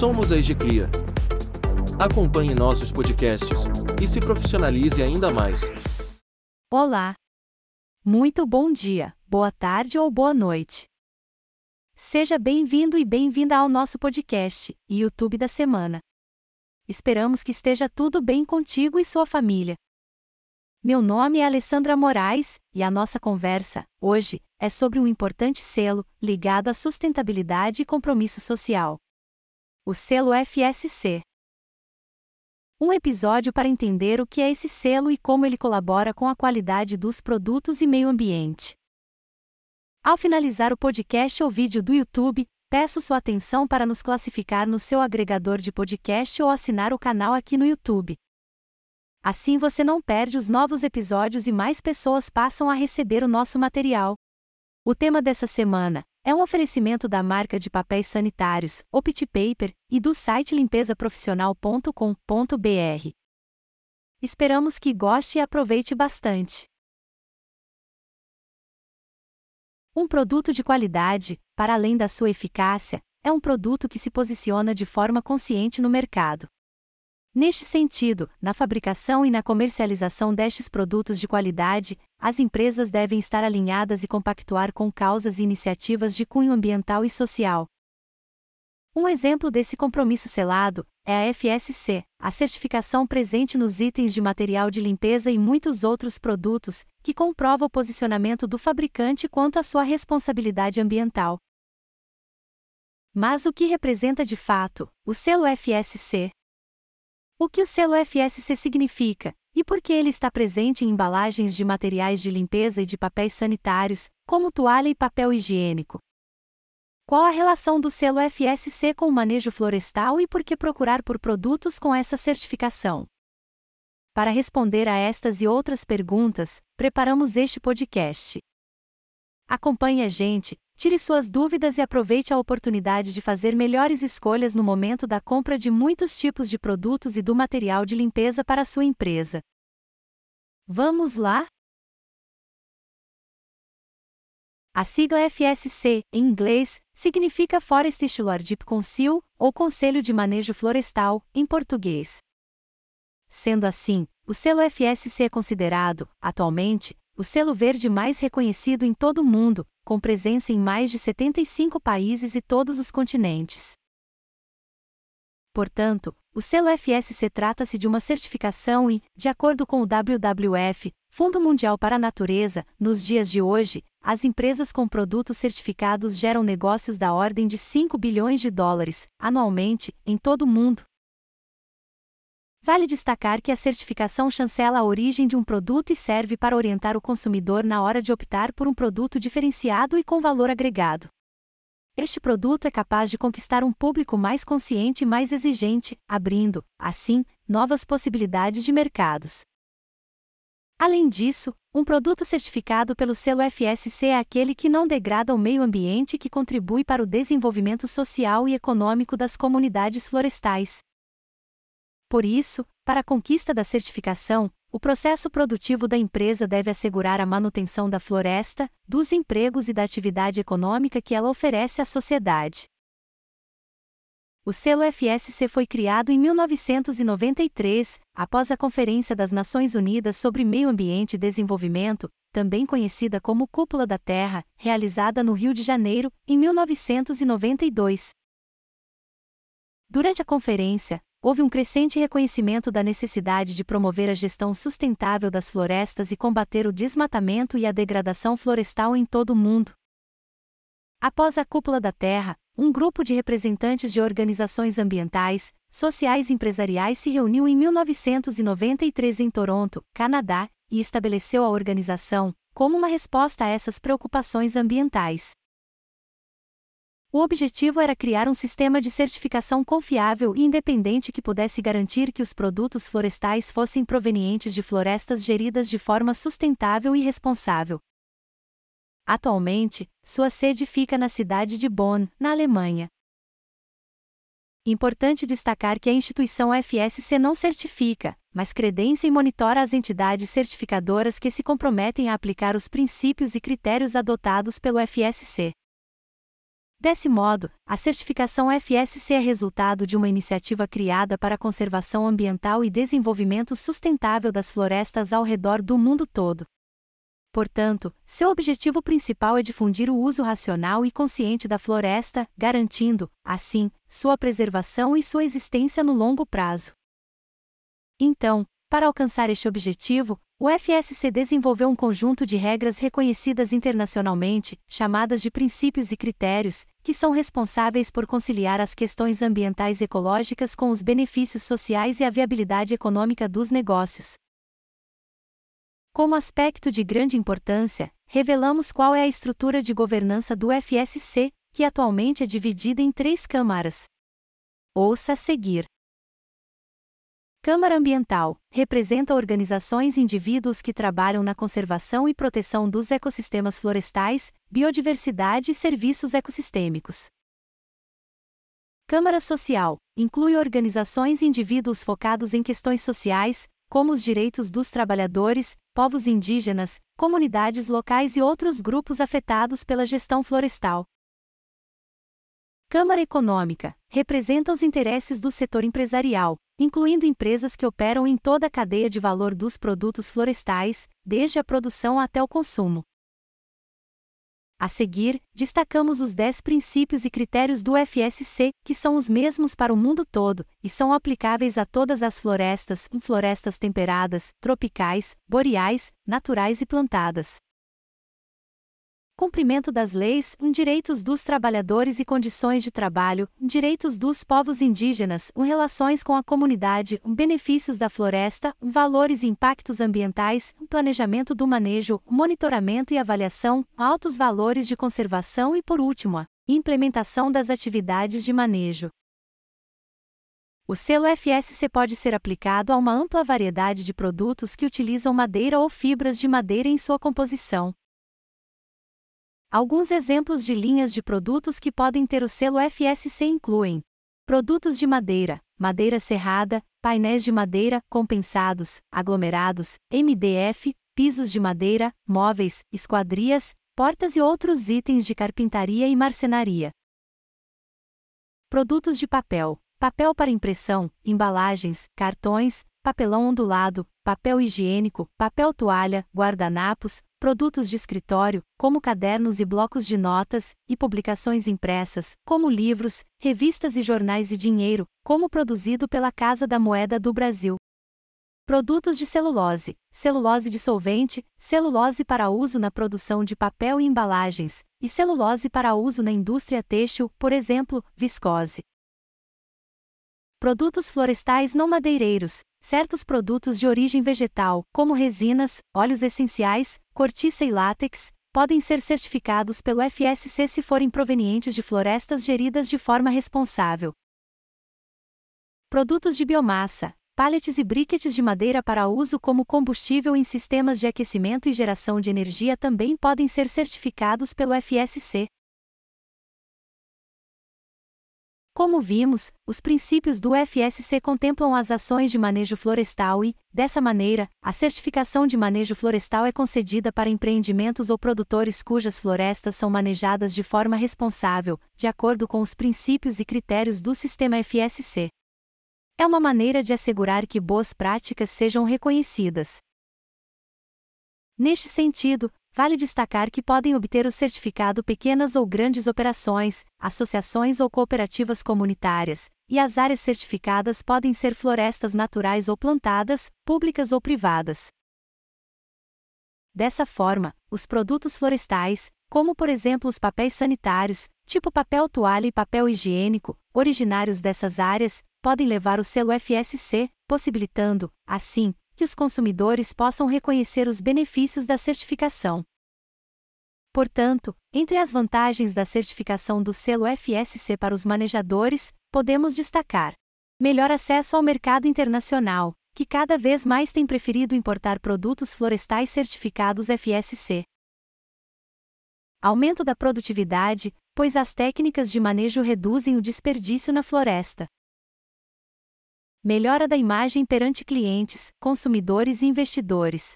Somos a Egecria. Acompanhe nossos podcasts e se profissionalize ainda mais. Olá! Muito bom dia, boa tarde ou boa noite. Seja bem-vindo e bem-vinda ao nosso podcast YouTube da semana. Esperamos que esteja tudo bem contigo e sua família. Meu nome é Alessandra Moraes e a nossa conversa, hoje, é sobre um importante selo ligado à sustentabilidade e compromisso social. O selo FSC. Um episódio para entender o que é esse selo e como ele colabora com a qualidade dos produtos e meio ambiente. Ao finalizar o podcast ou vídeo do YouTube, peço sua atenção para nos classificar no seu agregador de podcast ou assinar o canal aqui no YouTube. Assim você não perde os novos episódios e mais pessoas passam a receber o nosso material. O tema dessa semana é um oferecimento da marca de papéis sanitários, Opt Paper, e do site limpesaprofissional.com.br. Esperamos que goste e aproveite bastante. Um produto de qualidade, para além da sua eficácia, é um produto que se posiciona de forma consciente no mercado. Neste sentido, na fabricação e na comercialização destes produtos de qualidade, as empresas devem estar alinhadas e compactuar com causas e iniciativas de cunho ambiental e social. Um exemplo desse compromisso selado é a FSC, a certificação presente nos itens de material de limpeza e muitos outros produtos, que comprova o posicionamento do fabricante quanto à sua responsabilidade ambiental. Mas o que representa de fato o selo FSC? O que o selo FSC significa, e por que ele está presente em embalagens de materiais de limpeza e de papéis sanitários, como toalha e papel higiênico? Qual a relação do selo FSC com o manejo florestal e por que procurar por produtos com essa certificação? Para responder a estas e outras perguntas, preparamos este podcast. Acompanhe a gente, tire suas dúvidas e aproveite a oportunidade de fazer melhores escolhas no momento da compra de muitos tipos de produtos e do material de limpeza para sua empresa. Vamos lá? A sigla FSC, em inglês, significa Forest Stewardship Council, ou Conselho de Manejo Florestal, em português. Sendo assim, o selo FSC é considerado, atualmente, o selo verde mais reconhecido em todo o mundo, com presença em mais de 75 países e todos os continentes. Portanto, o selo FSC trata-se de uma certificação e, de acordo com o WWF, Fundo Mundial para a Natureza, nos dias de hoje, as empresas com produtos certificados geram negócios da ordem de 5 bilhões de dólares, anualmente, em todo o mundo. Vale destacar que a certificação chancela a origem de um produto e serve para orientar o consumidor na hora de optar por um produto diferenciado e com valor agregado. Este produto é capaz de conquistar um público mais consciente e mais exigente, abrindo, assim, novas possibilidades de mercados. Além disso, um produto certificado pelo selo FSC é aquele que não degrada o meio ambiente e que contribui para o desenvolvimento social e econômico das comunidades florestais. Por isso, para a conquista da certificação, o processo produtivo da empresa deve assegurar a manutenção da floresta, dos empregos e da atividade econômica que ela oferece à sociedade. O selo FSC foi criado em 1993, após a Conferência das Nações Unidas sobre Meio Ambiente e Desenvolvimento, também conhecida como Cúpula da Terra, realizada no Rio de Janeiro, em 1992. Durante a conferência, houve um crescente reconhecimento da necessidade de promover a gestão sustentável das florestas e combater o desmatamento e a degradação florestal em todo o mundo. Após a Cúpula da Terra, um grupo de representantes de organizações ambientais, sociais e empresariais se reuniu em 1993 em Toronto, Canadá, e estabeleceu a organização como uma resposta a essas preocupações ambientais. O objetivo era criar um sistema de certificação confiável e independente que pudesse garantir que os produtos florestais fossem provenientes de florestas geridas de forma sustentável e responsável. Atualmente, sua sede fica na cidade de Bonn, na Alemanha. Importante destacar que a instituição FSC não certifica, mas credencia e monitora as entidades certificadoras que se comprometem a aplicar os princípios e critérios adotados pelo FSC. Desse modo, a certificação FSC é resultado de uma iniciativa criada para a conservação ambiental e desenvolvimento sustentável das florestas ao redor do mundo todo. Portanto, seu objetivo principal é difundir o uso racional e consciente da floresta, garantindo, assim, sua preservação e sua existência no longo prazo. Então, para alcançar este objetivo, o FSC desenvolveu um conjunto de regras reconhecidas internacionalmente, chamadas de princípios e critérios, que são responsáveis por conciliar as questões ambientais e ecológicas com os benefícios sociais e a viabilidade econômica dos negócios. Como aspecto de grande importância, revelamos qual é a estrutura de governança do FSC, que atualmente é dividida em três câmaras. Ouça a seguir. Câmara Ambiental representa organizações e indivíduos que trabalham na conservação e proteção dos ecossistemas florestais, biodiversidade e serviços ecossistêmicos. Câmara Social inclui organizações e indivíduos focados em questões sociais, como os direitos dos trabalhadores, povos indígenas, comunidades locais e outros grupos afetados pela gestão florestal. Câmara Econômica representa os interesses do setor empresarial, incluindo empresas que operam em toda a cadeia de valor dos produtos florestais, desde a produção até o consumo. A seguir, destacamos os 10 princípios e critérios do FSC, que são os mesmos para o mundo todo e são aplicáveis a todas as florestas, florestas temperadas, tropicais, boreais, naturais e plantadas cumprimento das leis, direitos dos trabalhadores e condições de trabalho, direitos dos povos indígenas, relações com a comunidade, benefícios da floresta, valores e impactos ambientais, planejamento do manejo, monitoramento e avaliação, altos valores de conservação e, por último, a implementação das atividades de manejo. O selo FSC pode ser aplicado a uma ampla variedade de produtos que utilizam madeira ou fibras de madeira em sua composição. Alguns exemplos de linhas de produtos que podem ter o selo FSC incluem: produtos de madeira, madeira serrada, painéis de madeira, compensados, aglomerados, MDF, pisos de madeira, móveis, esquadrias, portas e outros itens de carpintaria e marcenaria. Produtos de papel, papel para impressão, embalagens, cartões, papelão ondulado, papel higiênico, papel toalha, guardanapos, produtos de escritório, como cadernos e blocos de notas, e publicações impressas, como livros, revistas e jornais e dinheiro, como produzido pela Casa da Moeda do Brasil. Produtos de celulose, celulose dissolvente, celulose para uso na produção de papel e embalagens, e celulose para uso na indústria têxtil, por exemplo, viscose. Produtos florestais não madeireiros, certos produtos de origem vegetal, como resinas, óleos essenciais, cortiça e látex, podem ser certificados pelo FSC se forem provenientes de florestas geridas de forma responsável. Produtos de biomassa, pallets e briquetes de madeira para uso como combustível em sistemas de aquecimento e geração de energia também podem ser certificados pelo FSC. Como vimos, os princípios do FSC contemplam as ações de manejo florestal e, dessa maneira, a certificação de manejo florestal é concedida para empreendimentos ou produtores cujas florestas são manejadas de forma responsável, de acordo com os princípios e critérios do sistema FSC. É uma maneira de assegurar que boas práticas sejam reconhecidas. Neste sentido, Vale destacar que podem obter o certificado pequenas ou grandes operações, associações ou cooperativas comunitárias, e as áreas certificadas podem ser florestas naturais ou plantadas, públicas ou privadas. Dessa forma, os produtos florestais, como por exemplo os papéis sanitários, tipo papel toalha e papel higiênico, originários dessas áreas, podem levar o selo FSC, possibilitando, assim, que os consumidores possam reconhecer os benefícios da certificação. Portanto, entre as vantagens da certificação do selo FSC para os manejadores, podemos destacar: melhor acesso ao mercado internacional, que cada vez mais tem preferido importar produtos florestais certificados FSC. Aumento da produtividade, pois as técnicas de manejo reduzem o desperdício na floresta. Melhora da imagem perante clientes, consumidores e investidores.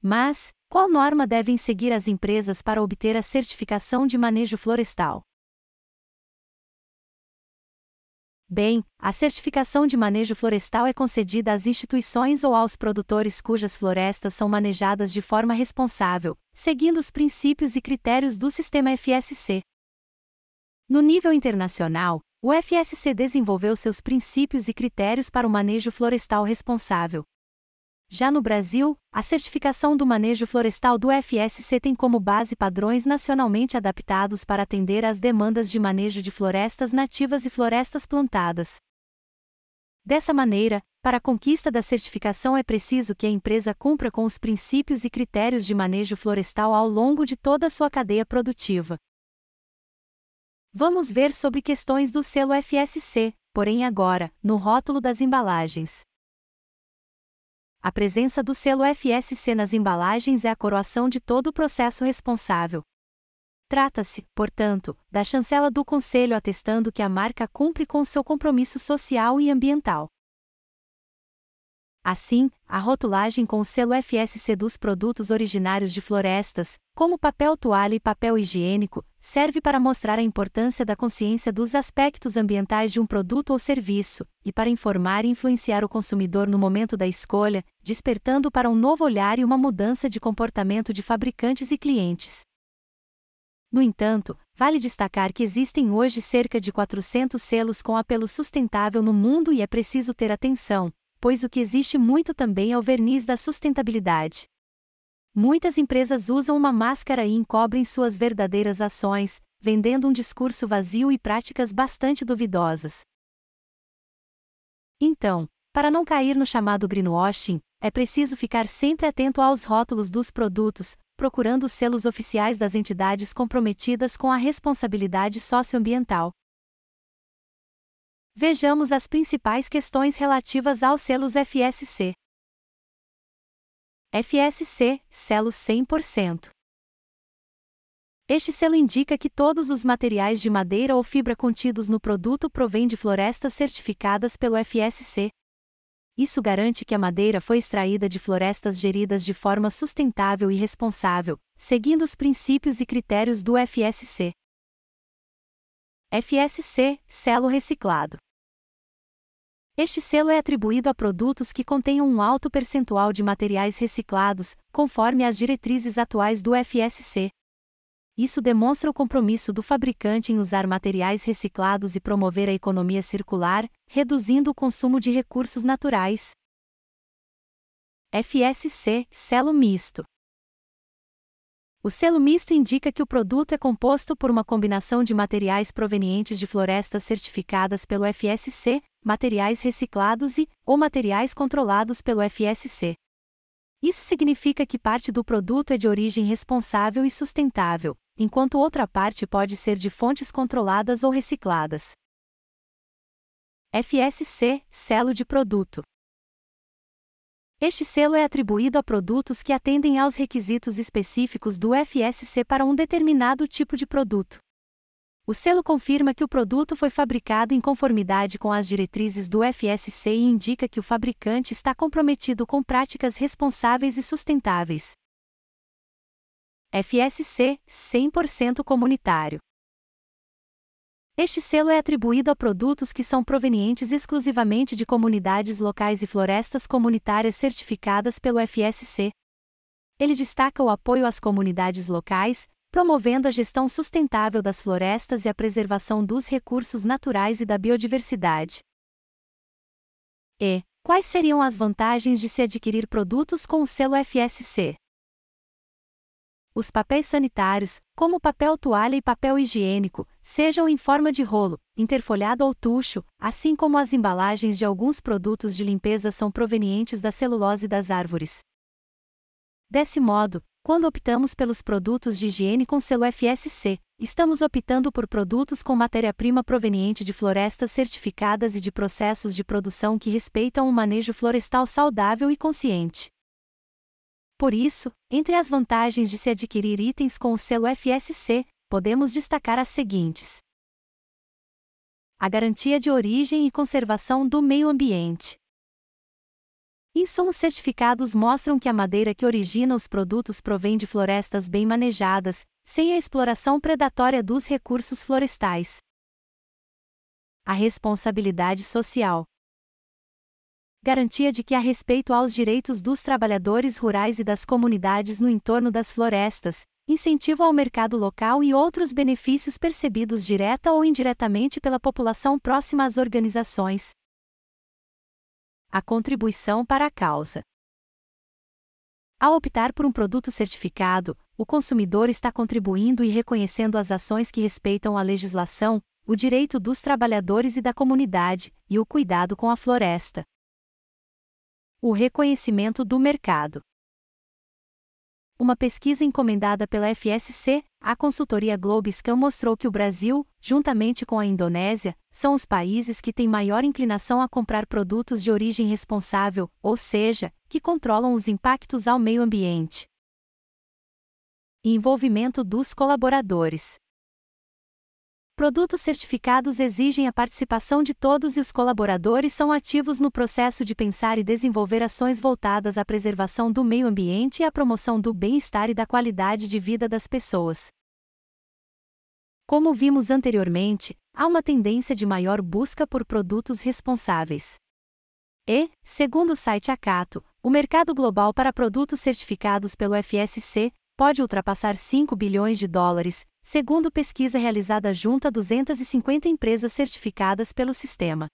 Mas, Qual norma devem seguir as empresas para obter a certificação de manejo florestal? Bem, a certificação de manejo florestal é concedida às instituições ou aos produtores cujas florestas são manejadas de forma responsável, seguindo os princípios e critérios do sistema FSC. No nível internacional, o FSC desenvolveu seus princípios e critérios para o manejo florestal responsável, já no Brasil, a certificação do manejo florestal do FSC tem como base padrões nacionalmente adaptados para atender às demandas de manejo de florestas nativas e florestas plantadas. Dessa maneira, para a conquista da certificação é preciso que a empresa cumpra com os princípios e critérios de manejo florestal ao longo de toda a sua cadeia produtiva. Vamos ver sobre questões do selo FSC, porém agora, no rótulo das embalagens. A presença do selo FSC nas embalagens é a coroação de todo o processo responsável. Trata-se, portanto, da chancela do Conselho atestando que a marca cumpre com seu compromisso social e ambiental. Assim, a rotulagem com o selo FSC dos produtos originários de florestas, como papel toalha e papel higiênico, serve para mostrar a importância da consciência dos aspectos ambientais de um produto ou serviço, e para informar e influenciar o consumidor no momento da escolha, despertando para um novo olhar e uma mudança de comportamento de fabricantes e clientes. No entanto, vale destacar que existem hoje cerca de 400 selos com apelo sustentável no mundo e é preciso ter atenção, pois o que existe muito também é o verniz da sustentabilidade. Muitas empresas usam uma máscara e encobrem suas verdadeiras ações, vendendo um discurso vazio e práticas bastante duvidosas. Então, para não cair no chamado greenwashing, é preciso ficar sempre atento aos rótulos dos produtos, procurando os selos oficiais das entidades comprometidas com a responsabilidade socioambiental. Vejamos as principais questões relativas aos selos FSC. FSC, selo 100%. Este selo indica que todos os materiais de madeira ou fibra contidos no produto provêm de florestas certificadas pelo FSC. Isso garante que a madeira foi extraída de florestas geridas de forma sustentável e responsável, seguindo os princípios e critérios do FSC. FSC, selo reciclado. Este selo é atribuído a produtos que contenham um alto percentual de materiais reciclados, conforme as diretrizes atuais do FSC. Isso demonstra o compromisso do fabricante em usar materiais reciclados e promover a economia circular, reduzindo o consumo de recursos naturais. FSC Selo Misto o selo misto indica que o produto é composto por uma combinação de materiais provenientes de florestas certificadas pelo FSC, materiais reciclados e ou materiais controlados pelo FSC. Isso significa que parte do produto é de origem responsável e sustentável, enquanto outra parte pode ser de fontes controladas ou recicladas. FSC Selo de produto este selo é atribuído a produtos que atendem aos requisitos específicos do FSC para um determinado tipo de produto. O selo confirma que o produto foi fabricado em conformidade com as diretrizes do FSC e indica que o fabricante está comprometido com práticas responsáveis e sustentáveis. FSC 100% comunitário. Este selo é atribuído a produtos que são provenientes exclusivamente de comunidades locais e florestas comunitárias certificadas pelo FSC. Ele destaca o apoio às comunidades locais, promovendo a gestão sustentável das florestas e a preservação dos recursos naturais e da biodiversidade. E quais seriam as vantagens de se adquirir produtos com o selo FSC? Os papéis sanitários, como papel toalha e papel higiênico, sejam em forma de rolo, interfolhado ou tucho, assim como as embalagens de alguns produtos de limpeza são provenientes da celulose das árvores. Desse modo, quando optamos pelos produtos de higiene com selo FSC, estamos optando por produtos com matéria-prima proveniente de florestas certificadas e de processos de produção que respeitam um manejo florestal saudável e consciente. Por isso, entre as vantagens de se adquirir itens com o selo FSC, podemos destacar as seguintes: a garantia de origem e conservação do meio ambiente. Insumos certificados mostram que a madeira que origina os produtos provém de florestas bem manejadas, sem a exploração predatória dos recursos florestais. A responsabilidade social. Garantia de que há respeito aos direitos dos trabalhadores rurais e das comunidades no entorno das florestas, incentivo ao mercado local e outros benefícios percebidos direta ou indiretamente pela população próxima às organizações. A contribuição para a causa. Ao optar por um produto certificado, o consumidor está contribuindo e reconhecendo as ações que respeitam a legislação, o direito dos trabalhadores e da comunidade, e o cuidado com a floresta. O reconhecimento do mercado. Uma pesquisa encomendada pela FSC, a consultoria Globescan mostrou que o Brasil, juntamente com a Indonésia, são os países que têm maior inclinação a comprar produtos de origem responsável, ou seja, que controlam os impactos ao meio ambiente. Envolvimento dos colaboradores. Produtos certificados exigem a participação de todos e os colaboradores são ativos no processo de pensar e desenvolver ações voltadas à preservação do meio ambiente e à promoção do bem-estar e da qualidade de vida das pessoas. Como vimos anteriormente, há uma tendência de maior busca por produtos responsáveis. E, segundo o site Acato, o mercado global para produtos certificados pelo FSC pode ultrapassar 5 bilhões de dólares, segundo pesquisa realizada junto a 250 empresas certificadas pelo sistema.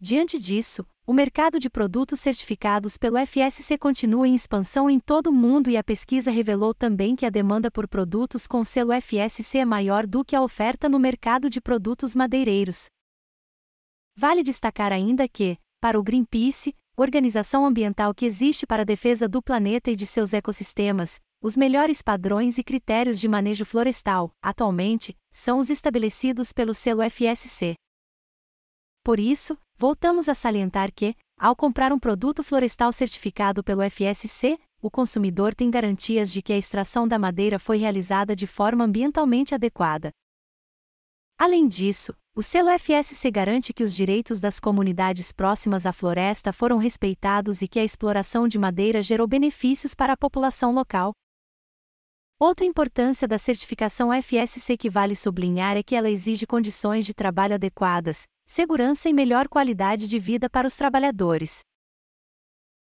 Diante disso, o mercado de produtos certificados pelo FSC continua em expansão em todo o mundo e a pesquisa revelou também que a demanda por produtos com selo FSC é maior do que a oferta no mercado de produtos madeireiros. Vale destacar ainda que, para o Greenpeace, organização ambiental que existe para a defesa do planeta e de seus ecossistemas, os melhores padrões e critérios de manejo florestal, atualmente, são os estabelecidos pelo selo FSC. Por isso, voltamos a salientar que, ao comprar um produto florestal certificado pelo FSC, o consumidor tem garantias de que a extração da madeira foi realizada de forma ambientalmente adequada. Além disso, o selo FSC garante que os direitos das comunidades próximas à floresta foram respeitados e que a exploração de madeira gerou benefícios para a população local. Outra importância da certificação FSC que vale sublinhar é que ela exige condições de trabalho adequadas, segurança e melhor qualidade de vida para os trabalhadores.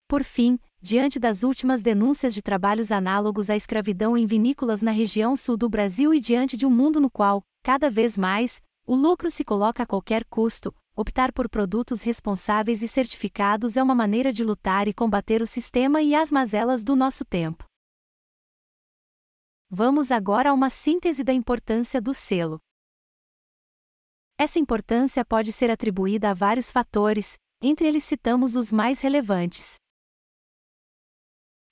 Por fim, diante das últimas denúncias de trabalhos análogos à escravidão em vinícolas na região sul do Brasil e diante de um mundo no qual, cada vez mais, o lucro se coloca a qualquer custo. Optar por produtos responsáveis e certificados é uma maneira de lutar e combater o sistema e as mazelas do nosso tempo. Vamos agora a uma síntese da importância do selo. Essa importância pode ser atribuída a vários fatores, entre eles citamos os mais relevantes.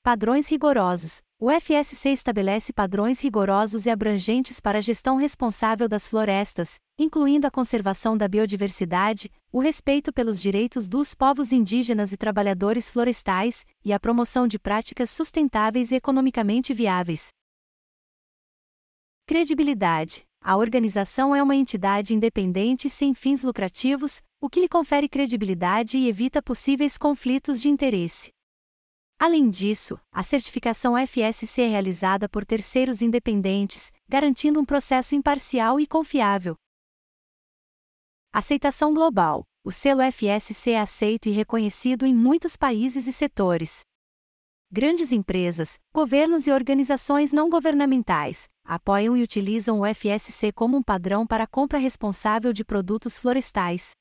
Padrões rigorosos. O FSC estabelece padrões rigorosos e abrangentes para a gestão responsável das florestas, incluindo a conservação da biodiversidade, o respeito pelos direitos dos povos indígenas e trabalhadores florestais, e a promoção de práticas sustentáveis e economicamente viáveis. Credibilidade. A organização é uma entidade independente sem fins lucrativos, o que lhe confere credibilidade e evita possíveis conflitos de interesse. Além disso, a certificação FSC é realizada por terceiros independentes, garantindo um processo imparcial e confiável. Aceitação global. O selo FSC é aceito e reconhecido em muitos países e setores. Grandes empresas, governos e organizações não governamentais apoiam e utilizam o FSC como um padrão para a compra responsável de produtos florestais.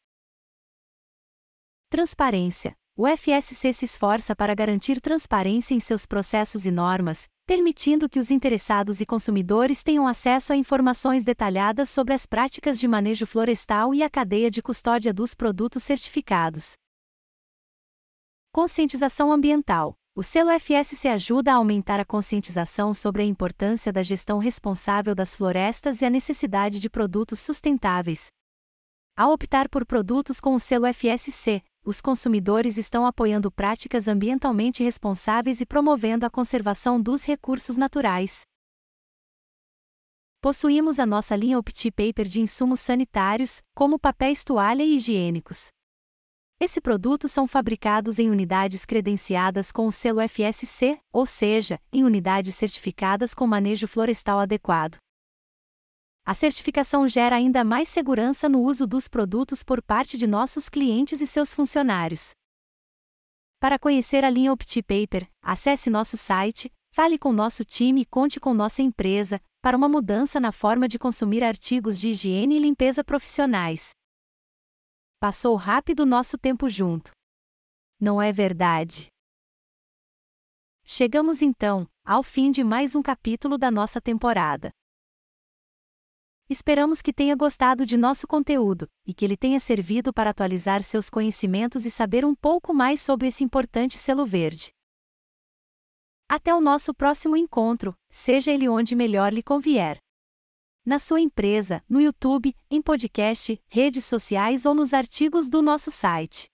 Transparência. O FSC se esforça para garantir transparência em seus processos e normas, permitindo que os interessados e consumidores tenham acesso a informações detalhadas sobre as práticas de manejo florestal e a cadeia de custódia dos produtos certificados. Conscientização ambiental. O selo FSC ajuda a aumentar a conscientização sobre a importância da gestão responsável das florestas e a necessidade de produtos sustentáveis. Ao optar por produtos com o selo FSC, os consumidores estão apoiando práticas ambientalmente responsáveis e promovendo a conservação dos recursos naturais. Possuímos a nossa linha Opti Paper de insumos sanitários, como papéis toalha e higiênicos. Esse produto são fabricados em unidades credenciadas com o selo FSC, ou seja, em unidades certificadas com manejo florestal adequado. A certificação gera ainda mais segurança no uso dos produtos por parte de nossos clientes e seus funcionários. Para conhecer a linha OptiPaper, acesse nosso site, fale com nosso time e conte com nossa empresa para uma mudança na forma de consumir artigos de higiene e limpeza profissionais. Passou rápido nosso tempo junto. Não é verdade? Chegamos então ao fim de mais um capítulo da nossa temporada. Esperamos que tenha gostado de nosso conteúdo e que ele tenha servido para atualizar seus conhecimentos e saber um pouco mais sobre esse importante selo verde. Até o nosso próximo encontro, seja ele onde melhor lhe convier na sua empresa, no YouTube, em podcast, redes sociais ou nos artigos do nosso site.